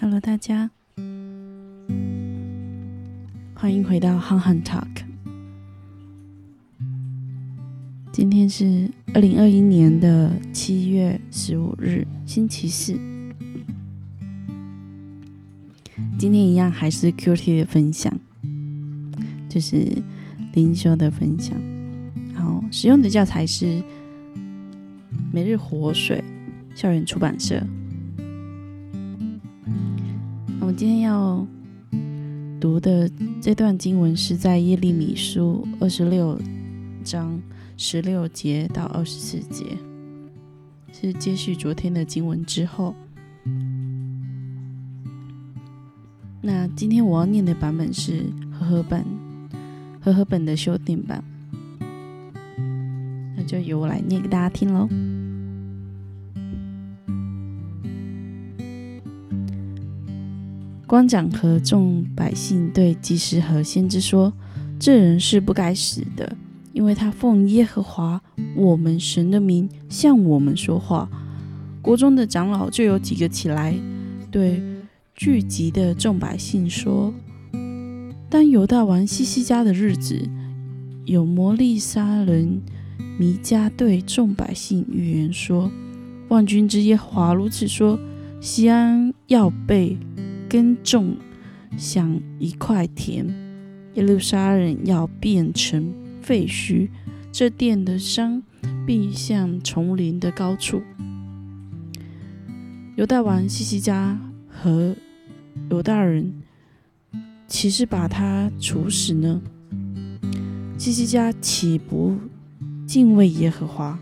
Hello，大家，欢迎回到憨憨 Talk。今天是二零二一年的七月十五日，星期四。今天一样还是 QT 的分享，就是灵修的分享。好，使用的教材是《每日活水》校园出版社。今天要读的这段经文是在耶利米书二十六章十六节到二十四节，是接续昨天的经文之后。那今天我要念的版本是和合本，和合本的修订版，那就由我来念给大家听喽。官长和众百姓对祭司和先知说：“这人是不该死的，因为他奉耶和华我们神的名向我们说话。”国中的长老就有几个起来，对聚集的众百姓说：“当犹大王西西家的日子，有摩利沙人弥迦对众百姓预言说：万军之耶和华如此说：西安要被。”耕种像一块田，耶路撒冷要变成废墟，这殿的山必像丛林的高处。犹大王西西家和犹大人岂是把他处死呢？西西家岂不敬畏耶和华，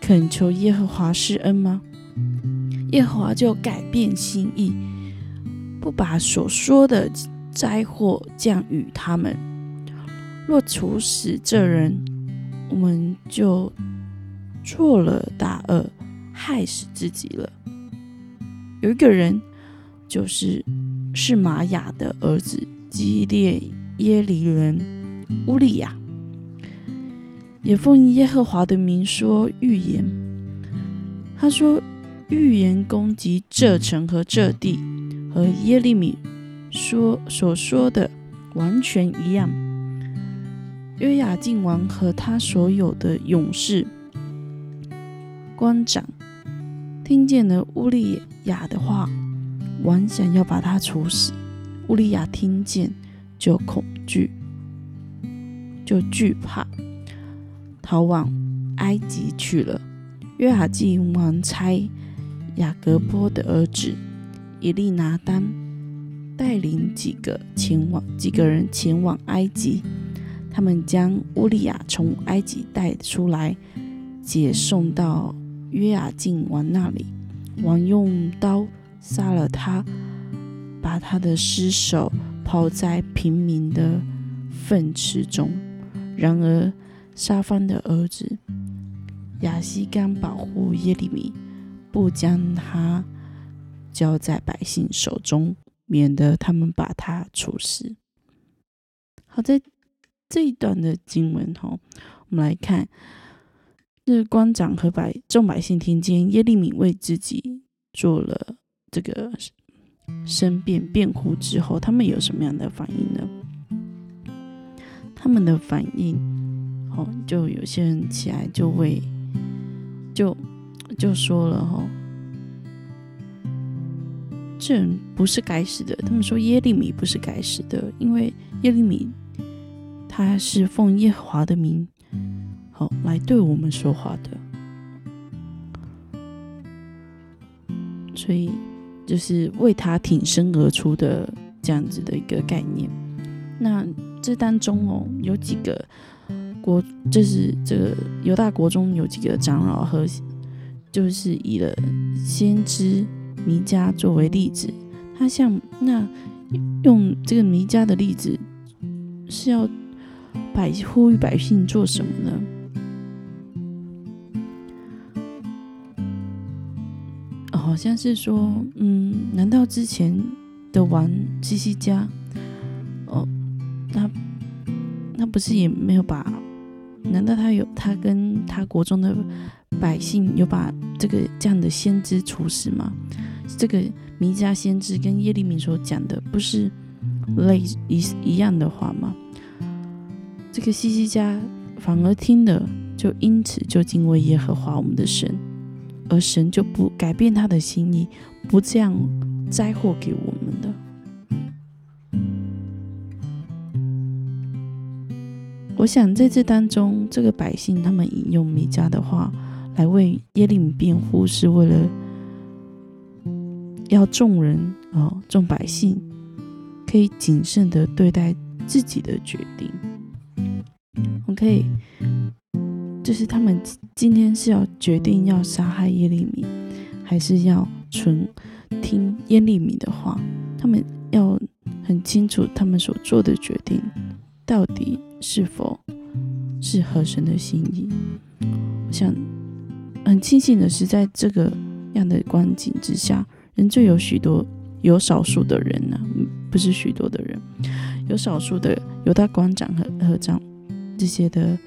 恳求耶和华施恩吗？耶和华就改变心意。不把所说的灾祸降与他们。若处死这人，我们就做了大恶，害死自己了。有一个人，就是是玛雅的儿子基列耶利人乌利亚，也奉耶和华的名说预言。他说预言攻击这城和这地。和耶利米说所说的完全一样。约雅敬王和他所有的勇士、官长听见了乌利亚的话，王想要把他处死。乌利亚听见就恐惧，就惧怕，逃往埃及去了。约雅敬王差雅各波的儿子。以利拿丹带领几个前往几个人前往埃及，他们将乌利亚从埃及带出来，解送到约雅敬王那里。王用刀杀了他，把他的尸首抛在平民的粪池中。然而沙方的儿子亚西干保护耶利米，不将他。交在百姓手中，免得他们把他处死。好在这一段的经文哈，我们来看，日官长和百众百姓听见耶利米为自己做了这个申辩辩护之后，他们有什么样的反应呢？他们的反应，哦，就有些人起来就为就就说了哈。这人不是该死的。他们说耶利米不是该死的，因为耶利米他是奉耶和华的名，好来对我们说话的，所以就是为他挺身而出的这样子的一个概念。那这当中哦，有几个国，就是这个犹大国中有几个长老和，就是以了先知。弥迦作为例子，他像那用这个弥迦的例子是要百呼吁百姓做什么呢？好像是说，嗯，难道之前的王西西家，哦，他他不是也没有把？难道他有他跟他国中的百姓有把这个这样的先知处死吗？这个弥迦先知跟耶利米所讲的不是类一一样的话吗？这个西西家反而听了，就因此就敬畏耶和华我们的神，而神就不改变他的心意，不这样灾祸给我们的。我想在这当中，这个百姓他们引用米迦的话来为耶利米辩护，是为了要众人哦，众百姓可以谨慎的对待自己的决定。OK，就是他们今天是要决定要杀害耶利米，还是要纯听耶利米的话？他们要很清楚他们所做的决定到底。是否是合神的心意？我想很庆幸的是，在这个样的光景之下，仍旧有许多有少数的人呢，不是许多的人，有少数的犹大官长和和长这些的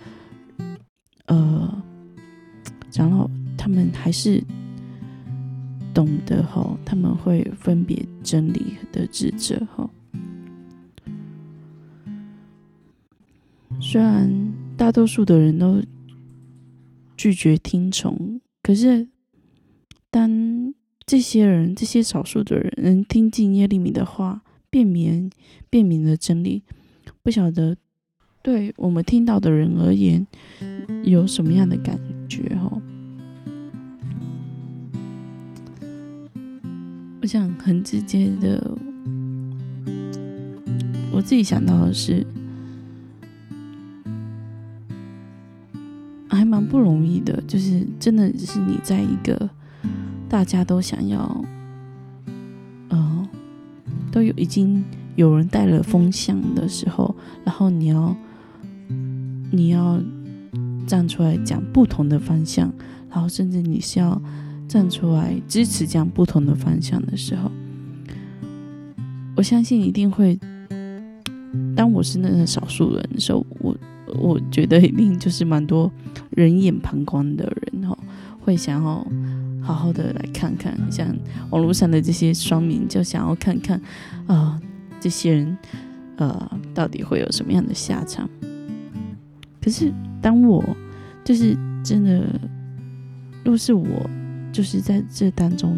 呃长老，他们还是懂得哈，他们会分别真理的智者哈。虽然大多数的人都拒绝听从，可是当这些人、这些少数的人能听进耶利米的话，辨明、辨明了真理，不晓得对我们听到的人而言有什么样的感觉？哦？我想很直接的，我自己想到的是。还蛮不容易的，就是真的是你在一个大家都想要，呃，都有已经有人带了风向的时候，然后你要你要站出来讲不同的方向，然后甚至你是要站出来支持讲不同的方向的时候，我相信一定会，当我是那个少数人的时候，我。我觉得一定就是蛮多人眼旁观的人哈，会想要好好的来看看，像网络上的这些双民，就想要看看啊，这些人呃到底会有什么样的下场。可是当我就是真的，若是我就是在这当中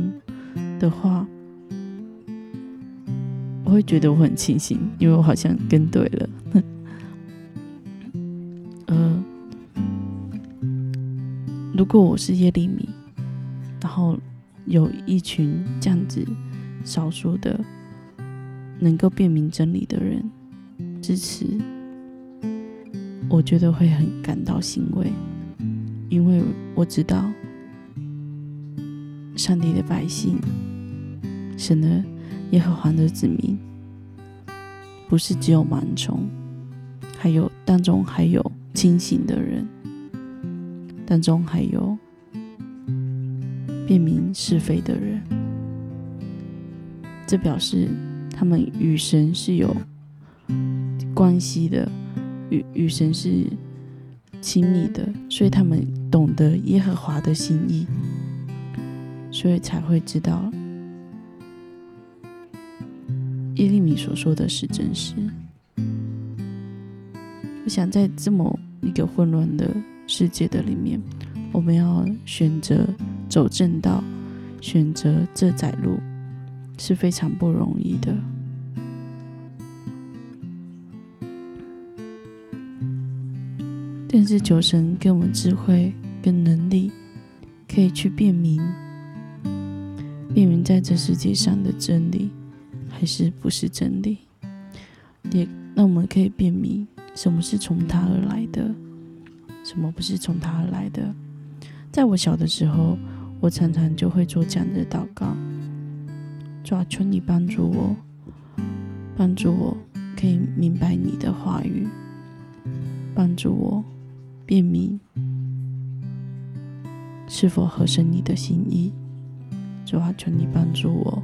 的话，我会觉得我很庆幸，因为我好像跟对了。如果我是耶利米，然后有一群这样子少数的能够辨明真理的人支持，我觉得会很感到欣慰，因为我知道上帝的百姓，神的耶和华的子民，不是只有盲从，还有当中还有清醒的人。当中还有辨明是非的人，这表示他们与神是有关系的，与与神是亲密的，所以他们懂得耶和华的心意，所以才会知道耶利米所说的是真实。我想在这么一个混乱的。世界的里面，我们要选择走正道，选择这窄路是非常不容易的。但是求神给我们智慧跟能力，可以去辨明，辨明在这世界上的真理还是不是真理，也让我们可以辨明什么是从他而来的。什么不是从他而来的？在我小的时候，我常常就会做这样的祷告：主啊，求你帮助我，帮助我可以明白你的话语，帮助我辨明是否合神你的心意。主啊，求你帮助我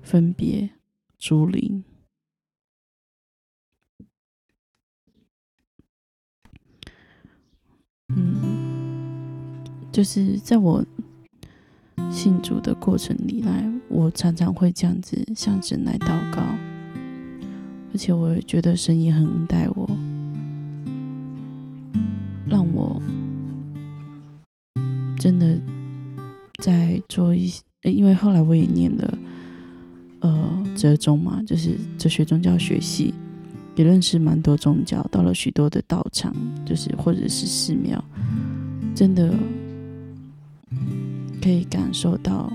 分别竹林。就是在我信主的过程里来，我常常会这样子向神来祷告，而且我也觉得神也很恩待我，让我真的在做一些，因为后来我也念了呃哲宗嘛，就是哲学宗教学系。也认识蛮多宗教，到了许多的道场，就是或者是寺庙，真的可以感受到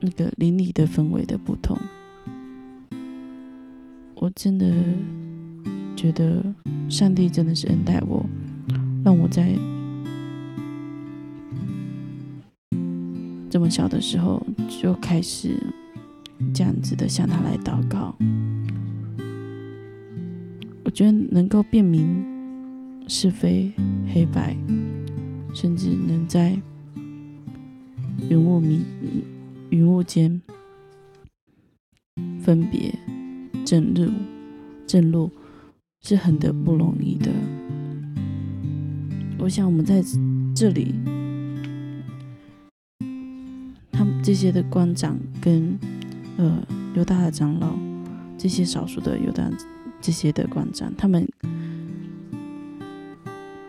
那个邻里的氛围的不同。我真的觉得上帝真的是恩待我，让我在这么小的时候就开始这样子的向他来祷告。我觉得能够辨明是非黑白，甚至能在云雾迷云雾间分别正路正路，是很的不容易的。我想我们在这里，他们这些的官长跟呃犹大的长老，这些少数的犹大。这些的官长，他们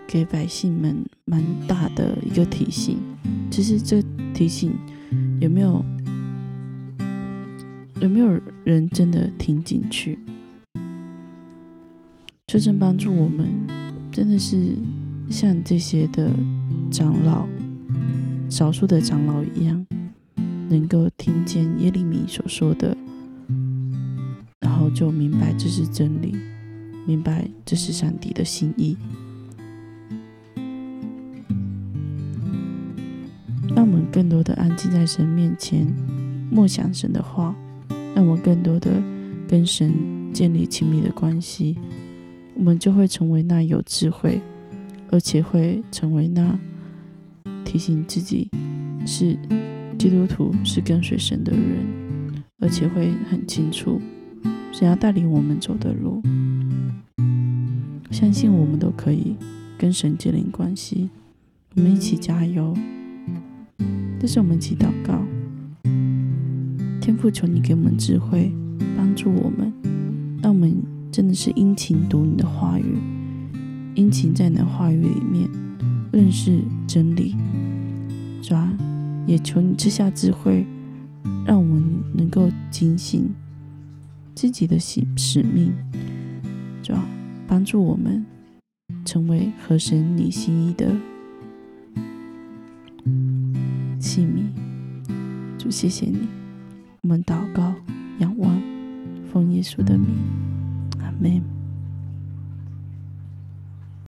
给百姓们蛮大的一个提醒。其实这提醒有没有有没有人真的听进去？求神帮助我们，真的是像这些的长老、少数的长老一样，能够听见耶利米所说的。然后就明白这是真理，明白这是上帝的心意。让我们更多的安静在神面前，默想神的话，让我们更多的跟神建立亲密的关系，我们就会成为那有智慧，而且会成为那提醒自己是基督徒、是跟随神的人，而且会很清楚。想要带领我们走的路，相信我们都可以跟神建立关系。我们一起加油！这是我们一起祷告。天父，求你给我们智慧，帮助我们，让我们真的是殷勤读你的话语，殷勤在你的话语里面认识真理。主啊，也求你赐下智慧，让我们能够警醒。自己的使使命，主啊帮助我们成为合神你心意的姓名。主，谢谢你，我们祷告、仰望，奉耶稣的名，阿门。